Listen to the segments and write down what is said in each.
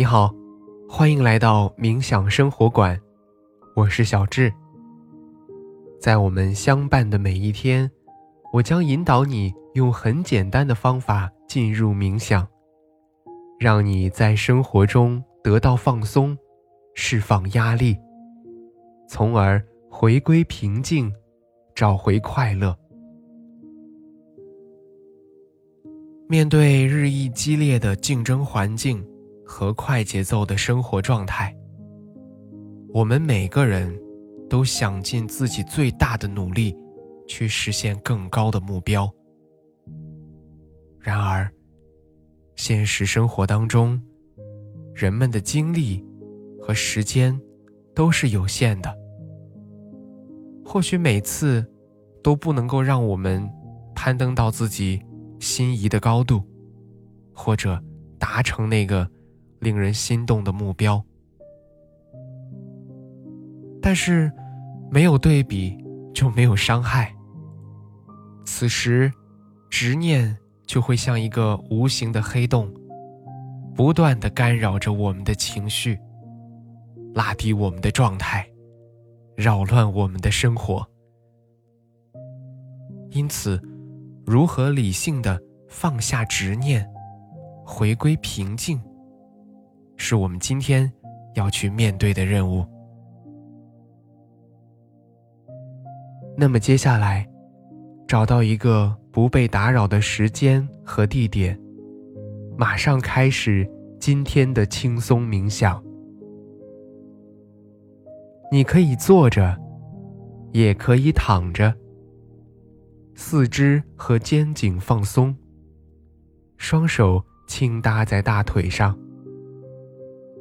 你好，欢迎来到冥想生活馆，我是小智。在我们相伴的每一天，我将引导你用很简单的方法进入冥想，让你在生活中得到放松，释放压力，从而回归平静，找回快乐。面对日益激烈的竞争环境和快节奏的生活状态，我们每个人都想尽自己最大的努力去实现更高的目标。然而，现实生活当中，人们的精力和时间都是有限的，或许每次都不能够让我们攀登到自己。心仪的高度，或者达成那个令人心动的目标，但是没有对比就没有伤害。此时，执念就会像一个无形的黑洞，不断的干扰着我们的情绪，拉低我们的状态，扰乱我们的生活。因此。如何理性的放下执念，回归平静，是我们今天要去面对的任务。那么接下来，找到一个不被打扰的时间和地点，马上开始今天的轻松冥想。你可以坐着，也可以躺着。四肢和肩颈放松，双手轻搭在大腿上，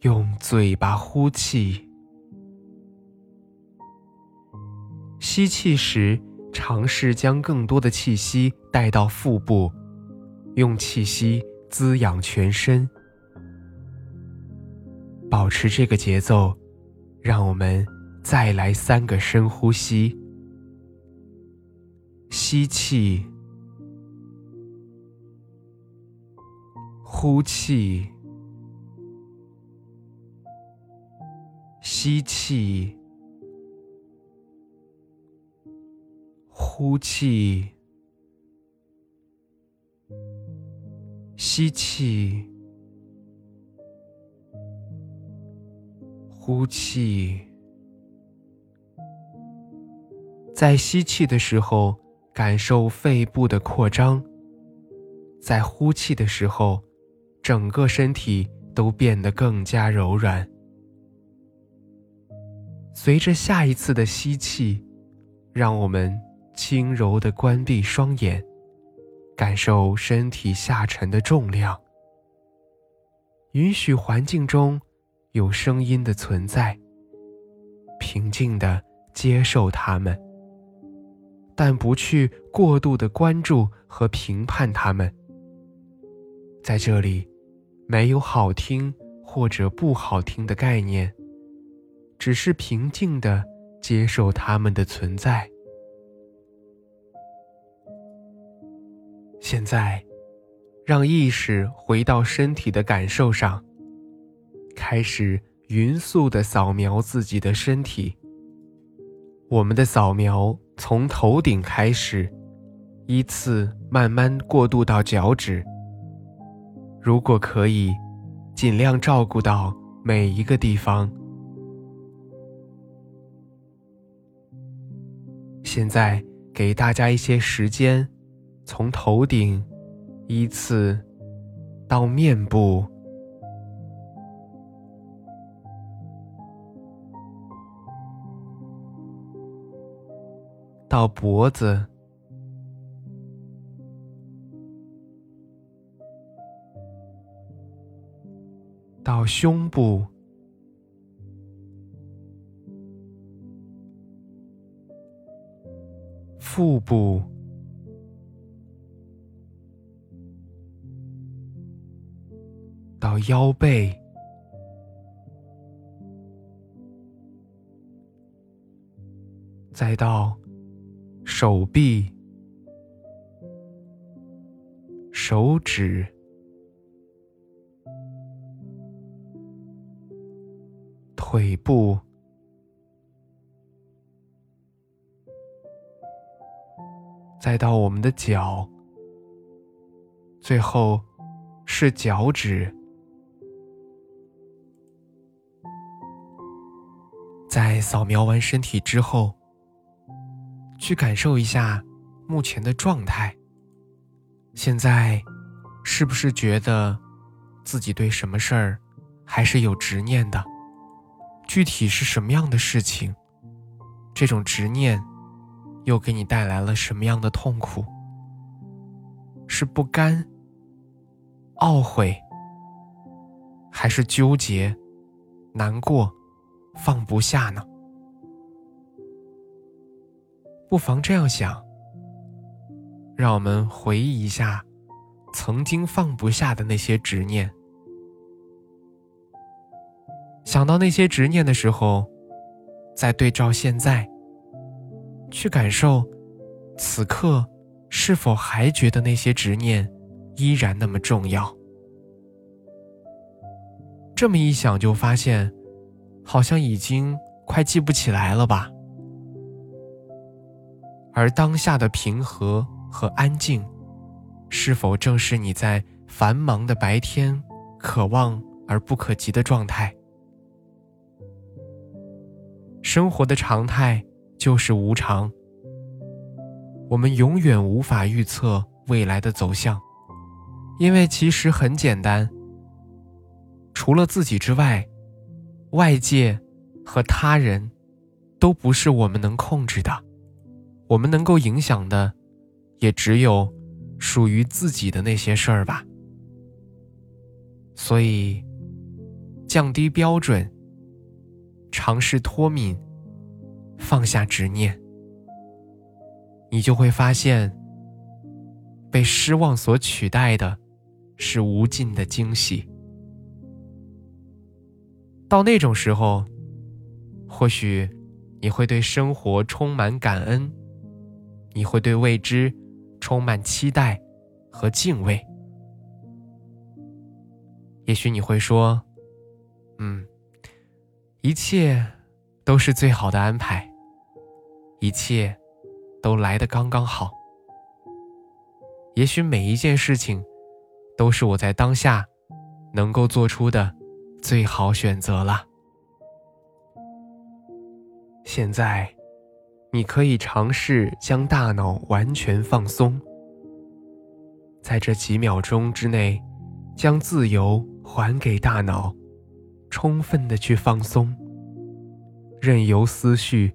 用嘴巴呼气。吸气时，尝试将更多的气息带到腹部，用气息滋养全身。保持这个节奏，让我们再来三个深呼吸。吸气。呼气，吸气，呼气，吸气，呼气。在吸气的时候，感受肺部的扩张；在呼气的时候。整个身体都变得更加柔软。随着下一次的吸气，让我们轻柔地关闭双眼，感受身体下沉的重量。允许环境中有声音的存在，平静地接受它们，但不去过度的关注和评判它们。在这里。没有好听或者不好听的概念，只是平静的接受它们的存在。现在，让意识回到身体的感受上，开始匀速的扫描自己的身体。我们的扫描从头顶开始，依次慢慢过渡到脚趾。如果可以，尽量照顾到每一个地方。现在给大家一些时间，从头顶依次到面部，到脖子。到胸部，腹部，到腰背，再到手臂、手指。腿部，再到我们的脚，最后是脚趾。在扫描完身体之后，去感受一下目前的状态。现在，是不是觉得自己对什么事儿还是有执念的？具体是什么样的事情？这种执念又给你带来了什么样的痛苦？是不甘、懊悔，还是纠结、难过、放不下呢？不妨这样想：让我们回忆一下曾经放不下的那些执念。想到那些执念的时候，再对照现在，去感受此刻是否还觉得那些执念依然那么重要。这么一想，就发现好像已经快记不起来了吧。而当下的平和和安静，是否正是你在繁忙的白天渴望而不可及的状态？生活的常态就是无常，我们永远无法预测未来的走向，因为其实很简单，除了自己之外，外界和他人都不是我们能控制的，我们能够影响的，也只有属于自己的那些事儿吧。所以，降低标准。尝试脱敏，放下执念，你就会发现，被失望所取代的，是无尽的惊喜。到那种时候，或许你会对生活充满感恩，你会对未知充满期待和敬畏。也许你会说：“嗯。”一切都是最好的安排，一切都来得刚刚好。也许每一件事情都是我在当下能够做出的最好选择了。现在，你可以尝试将大脑完全放松，在这几秒钟之内，将自由还给大脑。充分的去放松，任由思绪